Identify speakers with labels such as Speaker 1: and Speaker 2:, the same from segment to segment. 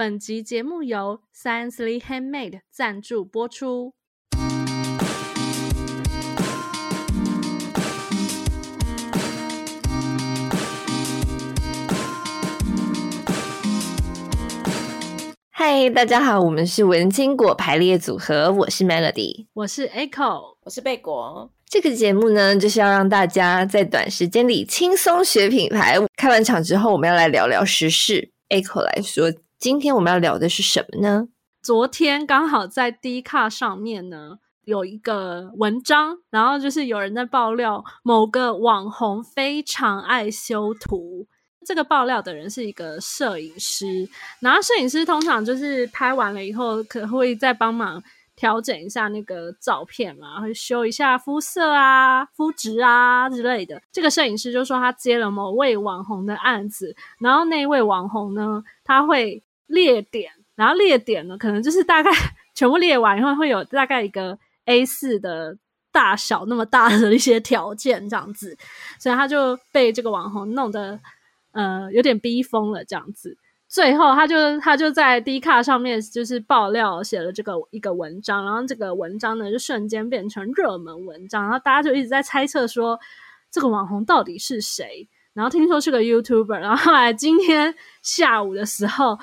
Speaker 1: 本集节目由 Sciencely Handmade 赞助播出。
Speaker 2: 嗨，大家好，我们是文青果排列组合，我是 Melody，
Speaker 1: 我是 Echo，
Speaker 3: 我是贝果。
Speaker 2: 这个节目呢，就是要让大家在短时间里轻松学品牌。开完场之后，我们要来聊聊时事。Echo 来说，今天我们要聊的是什么呢？
Speaker 1: 昨天刚好在 D 卡上面呢，有一个文章，然后就是有人在爆料某个网红非常爱修图。这个爆料的人是一个摄影师，然后摄影师通常就是拍完了以后，可会再帮忙调整一下那个照片嘛，会修一下肤色啊、肤质啊之类的。这个摄影师就说他接了某位网红的案子，然后那位网红呢，他会列点，然后列点呢，可能就是大概 全部列完以后，会有大概一个 A4 的大小那么大的一些条件这样子，所以他就被这个网红弄得。呃，有点逼疯了这样子，最后他就他就在 Dcard 上面就是爆料写了这个一个文章，然后这个文章呢就瞬间变成热门文章，然后大家就一直在猜测说这个网红到底是谁，然后听说是个 YouTuber，然后后来今天下午的时候，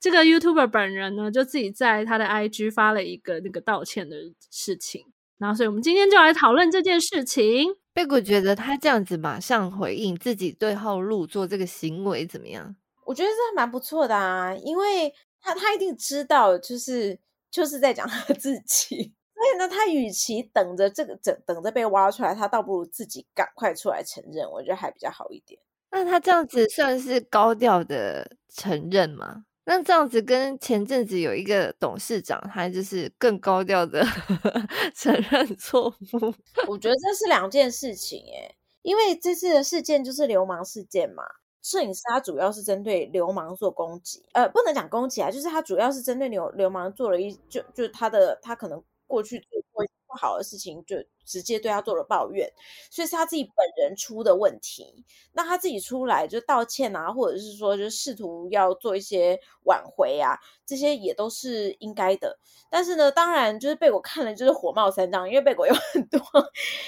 Speaker 1: 这个 YouTuber 本人呢就自己在他的 IG 发了一个那个道歉的事情，然后所以我们今天就来讨论这件事情。
Speaker 2: 贝果觉得他这样子马上回应自己对号入座这个行为怎么样？
Speaker 3: 我觉得这蛮不错的啊，因为他他一定知道，就是就是在讲他自己，所以呢，他与其等着这个等等着被挖出来，他倒不如自己赶快出来承认，我觉得还比较好一点。
Speaker 2: 那他这样子算是高调的承认吗？那这样子跟前阵子有一个董事长，他就是更高调的 承认错误。
Speaker 3: 我觉得这是两件事情诶，因为这次的事件就是流氓事件嘛。摄影师他主要是针对流氓做攻击，呃，不能讲攻击啊，就是他主要是针对流流氓做了一就就他的他可能过去做过不好的事情就。直接对他做了抱怨，所以是他自己本人出的问题。那他自己出来就道歉啊，或者是说就试图要做一些挽回啊，这些也都是应该的。但是呢，当然就是贝果看了就是火冒三丈，因为贝果有很多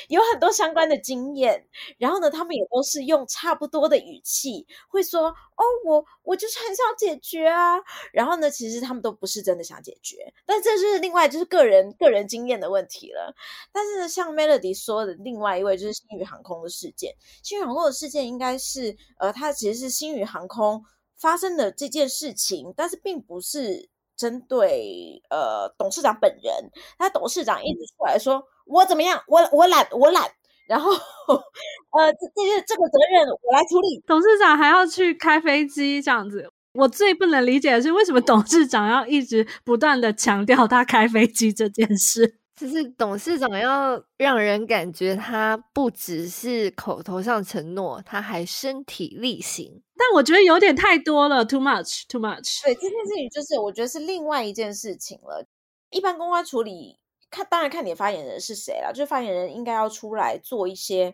Speaker 3: 有很多相关的经验，然后呢，他们也都是用差不多的语气会说：“哦，我我就是很想解决啊。”然后呢，其实他们都不是真的想解决，但这是另外就是个人个人经验的问题了。但是呢，像 Melody 说的另外一位就是星宇航空的事件，星宇航空的事件应该是呃，它其实是星宇航空发生的这件事情，但是并不是针对呃董事长本人。他董事长一直出来说：“我怎么样？我我懒，我懒。”然后呃，这这这个责任我来处理。
Speaker 1: 董事长还要去开飞机这样子，我最不能理解的是为什么董事长要一直不断的强调他开飞机这件事。
Speaker 2: 就是董事长要让人感觉他不只是口头上承诺，他还身体力行。
Speaker 1: 但我觉得有点太多了，too much，too much。
Speaker 3: 对，这件事情就是我觉得是另外一件事情了。一般公关处理，看当然看你的发言人是谁了，就是发言人应该要出来做一些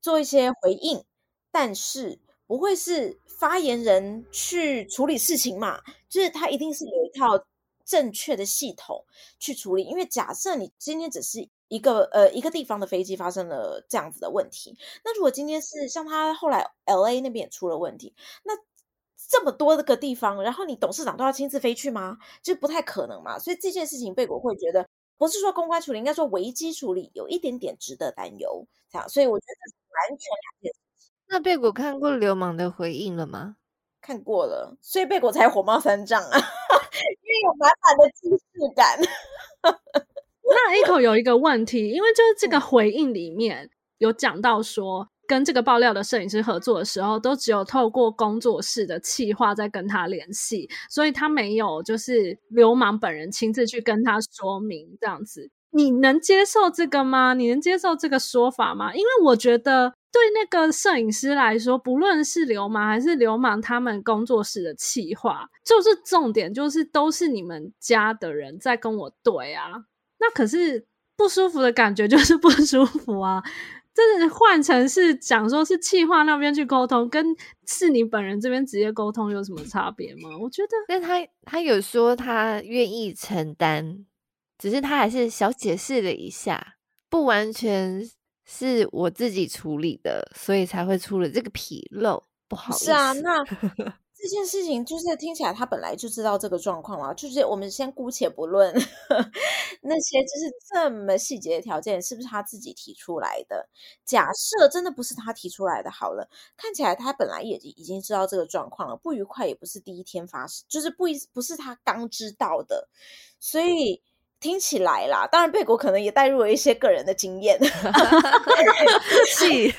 Speaker 3: 做一些回应，但是不会是发言人去处理事情嘛？就是他一定是有一套。正确的系统去处理，因为假设你今天只是一个呃一个地方的飞机发生了这样子的问题，那如果今天是像他后来 LA 那边也出了问题，那这么多个地方，然后你董事长都要亲自飞去吗？就不太可能嘛。所以这件事情贝果会觉得不是说公关处理，应该说危机处理有一点点值得担忧。这样，所以我觉得这是完全两件事情。
Speaker 2: 那贝果看过流氓的回应了吗？
Speaker 3: 看过了，所以贝果才火冒三丈啊。因为有满满的既视感。
Speaker 1: 那 Echo 有一个问题，因为就是这个回应里面有讲到说，跟这个爆料的摄影师合作的时候，都只有透过工作室的企划在跟他联系，所以他没有就是流氓本人亲自去跟他说明这样子。你能接受这个吗？你能接受这个说法吗？因为我觉得。对那个摄影师来说，不论是流氓还是流氓，他们工作室的企划，就是重点，就是都是你们家的人在跟我对啊。那可是不舒服的感觉，就是不舒服啊。真的换成是讲说是企划那边去沟通，跟是你本人这边直接沟通有什么差别吗？我觉得，
Speaker 2: 但他他有说他愿意承担，只是他还是小解释了一下，不完全是我自己处理的，所以才会出了这个纰漏，不好意思。
Speaker 3: 是啊，那。这件事情就是听起来他本来就知道这个状况了，就是我们先姑且不论 那些就是这么细节的条件是不是他自己提出来的。假设真的不是他提出来的，好了，看起来他本来也已经知道这个状况了，不愉快也不是第一天发生，就是不一不是他刚知道的，所以。听起来啦，当然贝果可能也带入了一些个人的经验，
Speaker 2: 是，
Speaker 3: 对，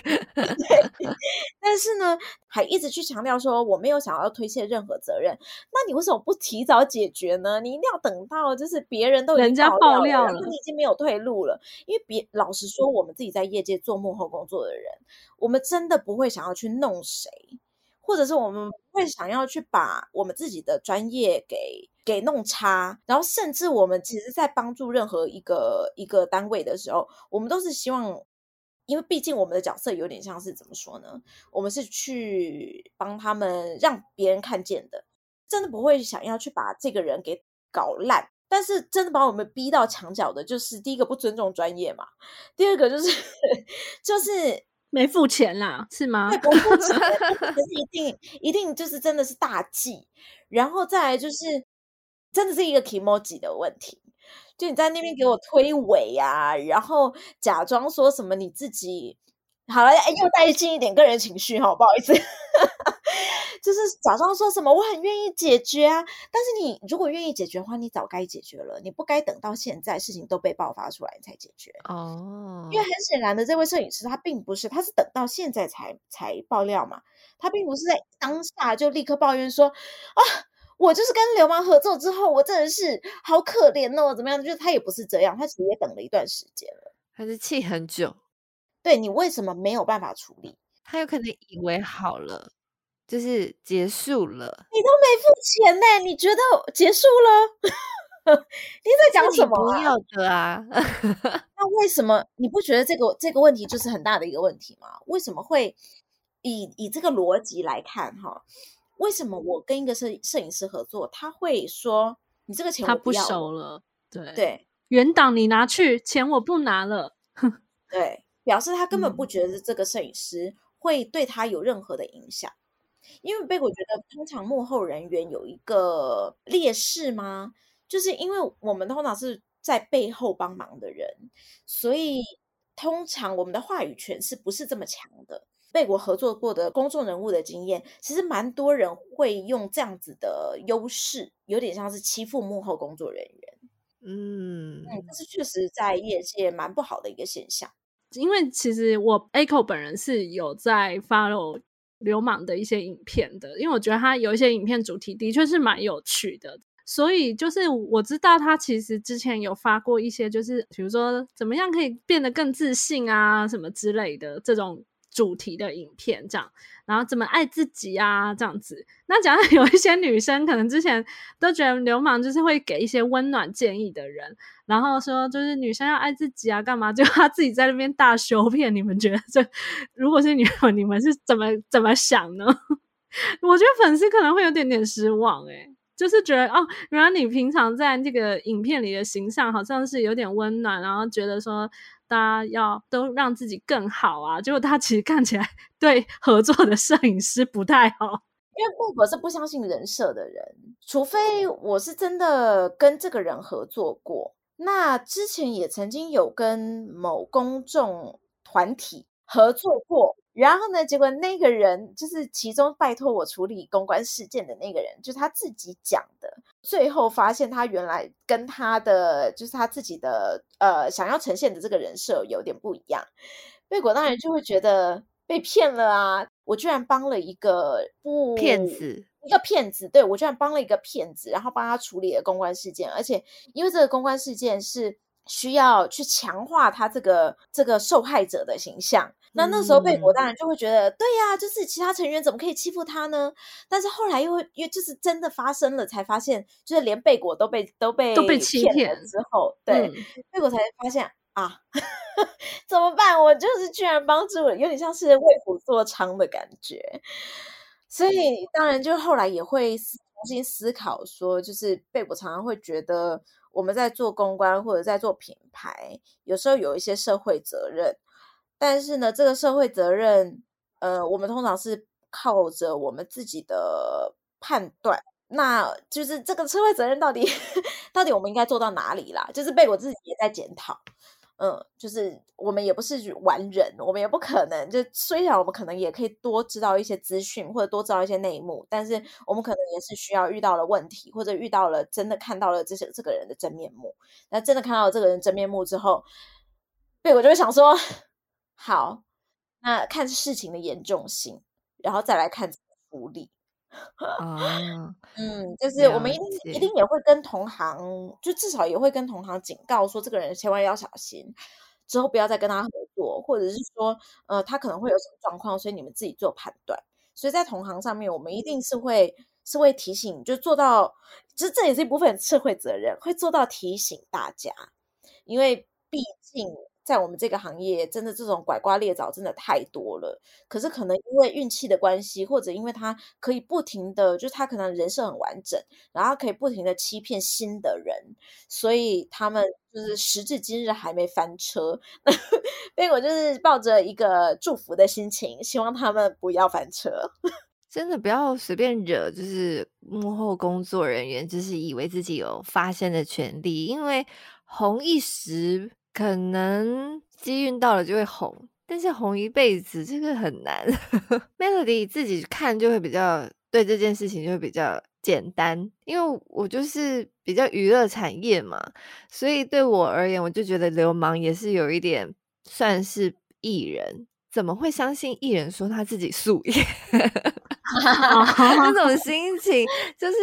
Speaker 3: 但是呢，还一直去强调说我没有想要推卸任何责任。那你为什么不提早解决呢？你一定要等到就是别人都已
Speaker 1: 经爆料了，
Speaker 3: 你已经没有退路了。因为别老实说，我们自己在业界做幕后工作的人，我们真的不会想要去弄谁，或者是我们不会想要去把我们自己的专业给。给弄差，然后甚至我们其实，在帮助任何一个一个单位的时候，我们都是希望，因为毕竟我们的角色有点像是怎么说呢？我们是去帮他们让别人看见的，真的不会想要去把这个人给搞烂。但是真的把我们逼到墙角的，就是第一个不尊重专业嘛，第二个就是 就是
Speaker 1: 没付钱啦，是吗？
Speaker 3: 对，不付钱，可是一定一定就是真的是大忌，然后再来就是。真的是一个 kimoji 的问题，就你在那边给我推诿啊，然后假装说什么你自己好了，哎，又带进一点个人情绪哈，不好意思，就是假装说什么我很愿意解决啊，但是你如果愿意解决的话，你早该解决了，你不该等到现在事情都被爆发出来才解决哦，oh. 因为很显然的，这位摄影师他并不是，他是等到现在才才爆料嘛，他并不是在当下就立刻抱怨说啊。我就是跟流氓合作之后，我真的是好可怜哦，怎么样？就是他也不是这样，他其实也等了一段时间了，
Speaker 2: 他是气很久。
Speaker 3: 对，你为什么没有办法处理？
Speaker 2: 他有可能以为好了，就是结束了。
Speaker 3: 你都没付钱呢，你觉得结束了？你在讲什么啊？
Speaker 2: 不要的啊！
Speaker 3: 那为什么你不觉得这个这个问题就是很大的一个问题吗？为什么会以以这个逻辑来看哈？为什么我跟一个摄摄影师合作，他会说你这个钱我不要了，他不收了？
Speaker 1: 对
Speaker 3: 对，
Speaker 1: 原档你拿去，钱我不拿了。
Speaker 3: 对，表示他根本不觉得这个摄影师会对他有任何的影响。嗯、因为贝果觉得，通常幕后人员有一个劣势吗？就是因为我们通常是在背后帮忙的人，所以通常我们的话语权是不是这么强的？贝果合作过的公众人物的经验，其实蛮多人会用这样子的优势，有点像是欺负幕后工作人员。嗯嗯，这是确实在业界蛮不好的一个现象。
Speaker 1: 因为其实我 Echo 本人是有在 follow 流氓的一些影片的，因为我觉得他有一些影片主题的确是蛮有趣的，所以就是我知道他其实之前有发过一些，就是比如说怎么样可以变得更自信啊，什么之类的这种。主题的影片这样，然后怎么爱自己啊这样子。那假如有一些女生可能之前都觉得流氓就是会给一些温暖建议的人，然后说就是女生要爱自己啊干嘛，就她自己在那边大修片。你们觉得这如果是你们，你们是怎么怎么想呢？我觉得粉丝可能会有点点失望诶、就是觉得哦，原来你平常在这个影片里的形象好像是有点温暖，然后觉得说。大家要都让自己更好啊！结果他其实看起来对合作的摄影师不太好，
Speaker 3: 因为贝果是不相信人设的人，除非我是真的跟这个人合作过。那之前也曾经有跟某公众团体合作过。然后呢，结果那个人就是其中拜托我处理公关事件的那个人，就是他自己讲的。最后发现他原来跟他的就是他自己的呃想要呈现的这个人设有点不一样。贝果当然就会觉得被骗了啊！我居然帮了一个不
Speaker 2: 骗子，
Speaker 3: 一个骗子，对，我居然帮了一个骗子，然后帮他处理了公关事件，而且因为这个公关事件是需要去强化他这个这个受害者的形象。那那时候贝果当然就会觉得，嗯、对呀、啊，就是其他成员怎么可以欺负他呢？但是后来又会，又就是真的发生了，才发现，就是连贝果都被都被
Speaker 1: 都被欺骗
Speaker 3: 了之后，对，贝、嗯、果才发现啊，怎么办？我就是居然帮助了，有点像是为虎作伥的感觉。所以当然就后来也会重新思考说，就是贝果常常会觉得我们在做公关或者在做品牌，有时候有一些社会责任，但是呢，这个社会责任，呃，我们通常是靠着我们自己的判断。那就是这个社会责任到底 到底我们应该做到哪里啦？就是被我自己也在检讨，嗯，就是我们也不是完人，我们也不可能就虽然我们可能也可以多知道一些资讯或者多知道一些内幕，但是我们可能也是需要遇到了问题或者遇到了真的看到了这些这个人的真面目。那真的看到了这个人真面目之后，被我就会想说，好，那看事情的严重性，然后再来看怎么处理。
Speaker 2: 哦，
Speaker 3: 嗯，就是我们一定一定也会跟同行，就至少也会跟同行警告说，这个人千万要小心，之后不要再跟他合作，或者是说，呃，他可能会有什么状况，所以你们自己做判断。所以在同行上面，我们一定是会是会提醒，就做到，其实这也是一部分社会责任，会做到提醒大家，因为毕竟。在我们这个行业，真的这种拐瓜裂枣真的太多了。可是可能因为运气的关系，或者因为他可以不停的，就是他可能人设很完整，然后可以不停的欺骗新的人，所以他们就是时至今日还没翻车。所以我就是抱着一个祝福的心情，希望他们不要翻车。
Speaker 2: 真的不要随便惹，就是幕后工作人员，就是以为自己有发声的权利，因为红一时。可能机运到了就会红，但是红一辈子这个很难。Melody 自己看就会比较对这件事情就会比较简单，因为我就是比较娱乐产业嘛，所以对我而言，我就觉得流氓也是有一点算是艺人，怎么会相信艺人说他自己素颜？那种心情就是。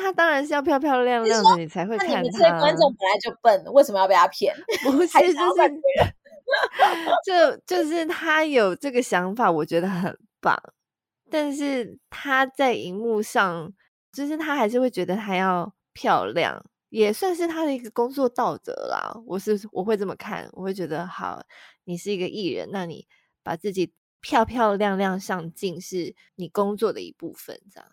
Speaker 2: 他当然是要漂漂亮亮的，你才会看他。那你们这些
Speaker 3: 观众本来就笨，为什么要被他骗？
Speaker 2: 不是，就是就就是他有这个想法，我觉得很棒。但是他在荧幕上，就是他还是会觉得他要漂亮，也算是他的一个工作道德啦。我是我会这么看，我会觉得好，你是一个艺人，那你把自己漂漂亮亮上镜，是你工作的一部分，这样。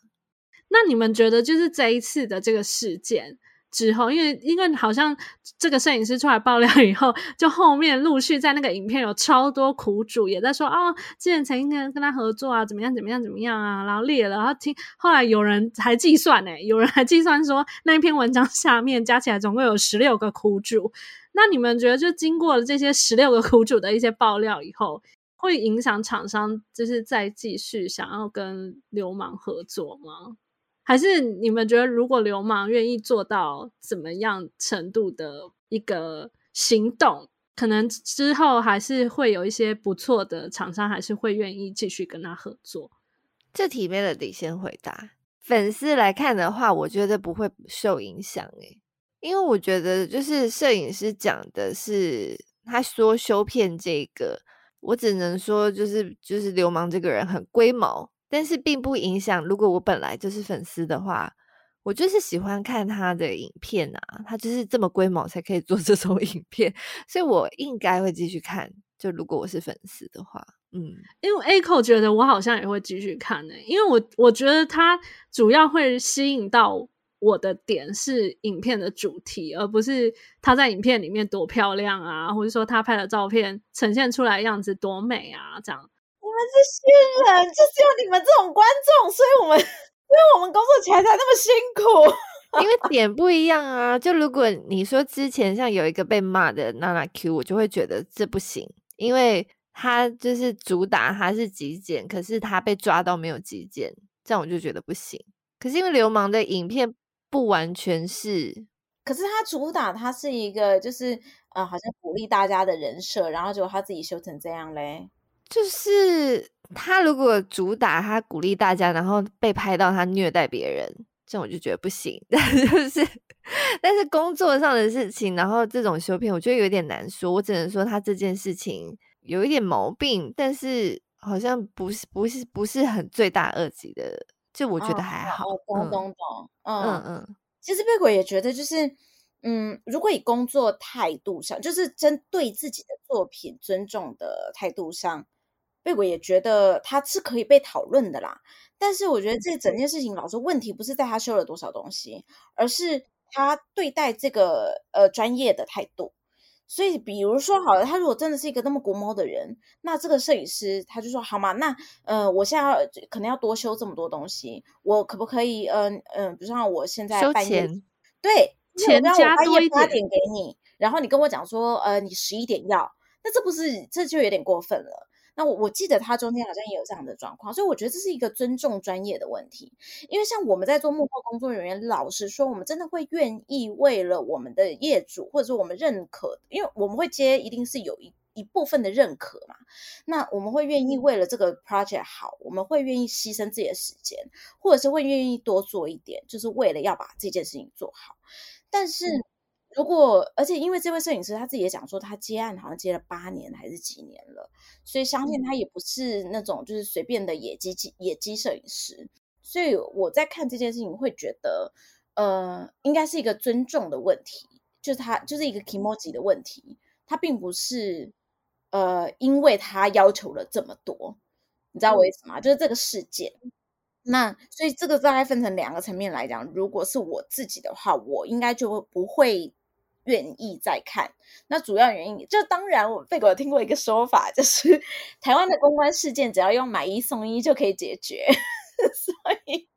Speaker 1: 那你们觉得，就是这一次的这个事件之后，因为因为好像这个摄影师出来爆料以后，就后面陆续在那个影片有超多苦主也在说哦，之前曾经跟跟他合作啊，怎么样怎么样怎么样啊，然后裂了，然后听后来有人还计算呢，有人还计算说那一篇文章下面加起来总共有十六个苦主。那你们觉得，就经过了这些十六个苦主的一些爆料以后，会影响厂商就是再继续想要跟流氓合作吗？还是你们觉得，如果流氓愿意做到怎么样程度的一个行动，可能之后还是会有一些不错的厂商，还是会愿意继续跟他合作？
Speaker 2: 这题 Melody 先回答。粉丝来看的话，我觉得不会受影响诶，因为我觉得就是摄影师讲的是他说修片这个，我只能说就是就是流氓这个人很龟毛。但是并不影响，如果我本来就是粉丝的话，我就是喜欢看他的影片啊，他就是这么规模才可以做 这种影片，所以我应该会继续看。就如果我是粉丝的话，嗯，
Speaker 1: 因为 A 口觉得我好像也会继续看呢、因为我我觉得他主要会吸引到我的点是影片的主题，而不是他在影片里面多漂亮啊，或者说他拍的照片呈现出来样子多美啊，这样。
Speaker 3: 你们这些人就是有你们这种观众，所以我们，所以我们工作起来才那么辛苦。
Speaker 2: 因为点不一样啊。就如果你说之前像有一个被骂的娜娜 Q，我就会觉得这不行，因为他就是主打他是极简，可是他被抓到没有极简，这样我就觉得不行。可是因为流氓的影片不完全是，
Speaker 3: 可是他主打他是一个就是呃，好像鼓励大家的人设，然后结果他自己修成这样嘞。
Speaker 2: 就是他如果主打他鼓励大家，然后被拍到他虐待别人，这样我就觉得不行。但就是，但是工作上的事情，然后这种修片，我觉得有点难说。我只能说他这件事情有一点毛病，但是好像不是不是不是很罪大恶极的，就我觉得还好。
Speaker 3: 懂懂懂，嗯
Speaker 2: 嗯嗯。
Speaker 3: 其实贝果也觉得，就是嗯，如果以工作态度上，就是针对自己的作品尊重的态度上，贝果也觉得他是可以被讨论的啦。但是我觉得这整件事情，老师问题不是在他修了多少东西，而是他对待这个呃专业的态度。所以，比如说好了，他如果真的是一个那么龟毛的人，那这个摄影师他就说好嘛，那呃，我现在要可能要多修这么多东西，我可不可以嗯嗯、比如像我现在半夜对。钱加多一点，八点给你，然后你跟我讲说，呃，你十一点要，那这不是这就有点过分了。那我我记得他中间好像也有这样的状况，所以我觉得这是一个尊重专业的问题。因为像我们在做幕后工作人员，老实说，我们真的会愿意为了我们的业主，或者说我们认可，因为我们会接，一定是有一一部分的认可嘛。那我们会愿意为了这个 project 好，我们会愿意牺牲自己的时间，或者是会愿意多做一点，就是为了要把这件事情做好。但是，如果而且因为这位摄影师他自己也讲说，他接案好像接了八年还是几年了，所以相信他也不是那种就是随便的野鸡野鸡摄影师。所以我在看这件事情，会觉得呃，应该是一个尊重的问题，就是他就是一个 kimoji 的问题，他并不是呃，因为他要求了这么多，你知道为什么？就是这个事件。那所以这个大概分成两个层面来讲，如果是我自己的话，我应该就不会愿意再看。那主要原因就当然，我贝果有听过一个说法，就是 台湾的公关事件只要用买一送一就可以解决，所以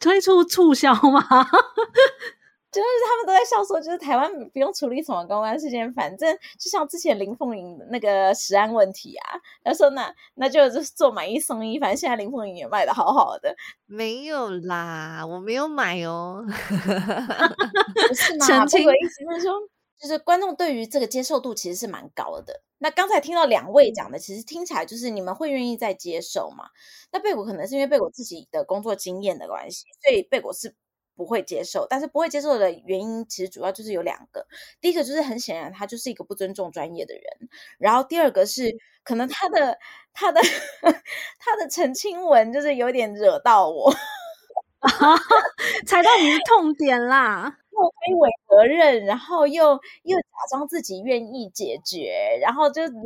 Speaker 1: 推出促销吗？
Speaker 3: 就是他们都在笑说，就是台湾不用处理什么公关事件，反正就像之前林凤营那个食安问题啊，他说那那就就是做买一送一，反正现在林凤营也卖的好好的。
Speaker 2: 没有啦，我没有买哦。
Speaker 3: 不是吗？这个意思就是说，就是观众对于这个接受度其实是蛮高的。那刚才听到两位讲的，其实听起来就是你们会愿意再接受嘛？那贝果可能是因为贝果自己的工作经验的关系，所以贝果是。不会接受，但是不会接受的原因其实主要就是有两个。第一个就是很显然他就是一个不尊重专业的人，然后第二个是可能他的他的 他的澄清文就是有点惹到我，
Speaker 1: 踩到你的痛点啦，
Speaker 3: 又推诿责任，然后又又假装自己愿意解决，然后就里面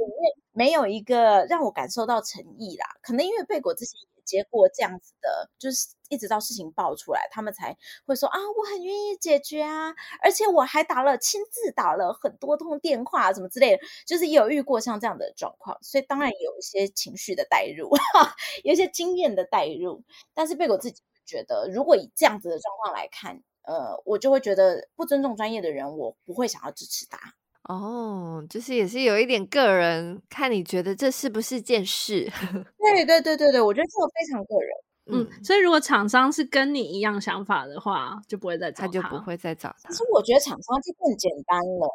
Speaker 3: 没有一个让我感受到诚意啦。可能因为贝果之前。也接过这样子的，就是一直到事情爆出来，他们才会说啊，我很愿意解决啊，而且我还打了亲自打了很多通电话，什么之类的，就是有遇过像这样的状况，所以当然有一些情绪的带入，有一些经验的带入。但是贝果自己觉得，如果以这样子的状况来看，呃，我就会觉得不尊重专业的人，我不会想要支持他。
Speaker 2: 哦，就是也是有一点个人，看你觉得这是不是件事？
Speaker 3: 对对对对对，我觉得这个非常个人。
Speaker 1: 嗯，嗯，所以如果厂商是跟你一样想法的话，就不会再找他，
Speaker 2: 他就不会再找他。
Speaker 3: 其实我觉得厂商就更简单了，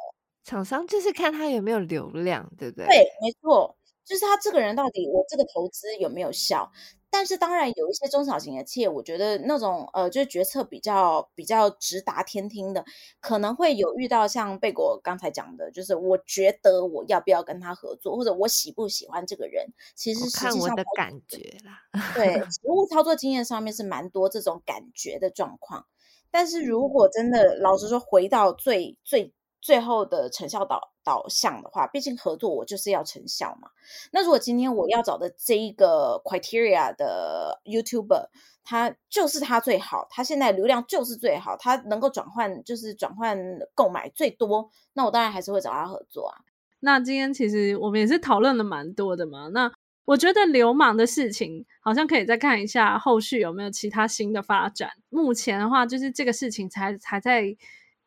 Speaker 2: 厂商就是看他有没有流量，对不对？
Speaker 3: 对，没错，就是他这个人到底我这个投资有没有效。但是当然有一些中小型的企业，我觉得那种呃，就是决策比较比较直达天听的，可能会有遇到像贝果刚才讲的，就是我觉得我要不要跟他合作，或者我喜不喜欢这个人，其实实际上
Speaker 2: 看我的感觉啦。
Speaker 3: 对，实务操作经验上面是蛮多这种感觉的状况。但是如果真的老实说，回到最最。最后的成效导导向的话，毕竟合作我就是要成效嘛。那如果今天我要找的这一个 criteria 的 YouTuber，他就是他最好，他现在流量就是最好，他能够转换就是转换购买最多，那我当然还是会找他合作啊。
Speaker 1: 那今天其实我们也是讨论了蛮多的嘛。那我觉得流氓的事情好像可以再看一下后续有没有其他新的发展。目前的话，就是这个事情才才在。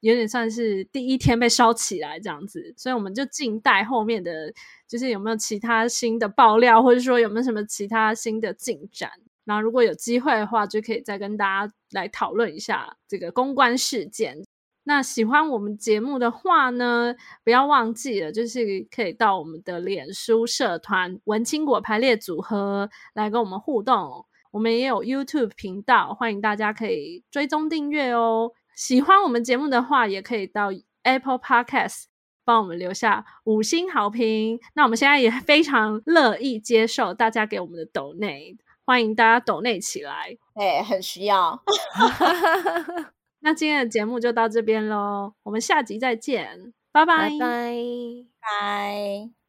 Speaker 1: 有点算是第一天被烧起来这样子，所以我们就静待后面的，就是有没有其他新的爆料，或者说有没有什么其他新的进展。然后如果有机会的话，就可以再跟大家来讨论一下这个公关事件。那喜欢我们节目的话呢，不要忘记了，就是可以到我们的脸书社团“文青果排列组合”来跟我们互动。我们也有 YouTube 频道，欢迎大家可以追踪订阅哦。喜欢我们节目的话，也可以到 Apple Podcast 帮我们留下五星好评。那我们现在也非常乐意接受大家给我们的抖内，欢迎大家抖内起来，
Speaker 3: 哎，很需要。
Speaker 1: 那今天的节目就到这边喽，我们下集再见，拜拜
Speaker 2: 拜拜。
Speaker 3: 拜。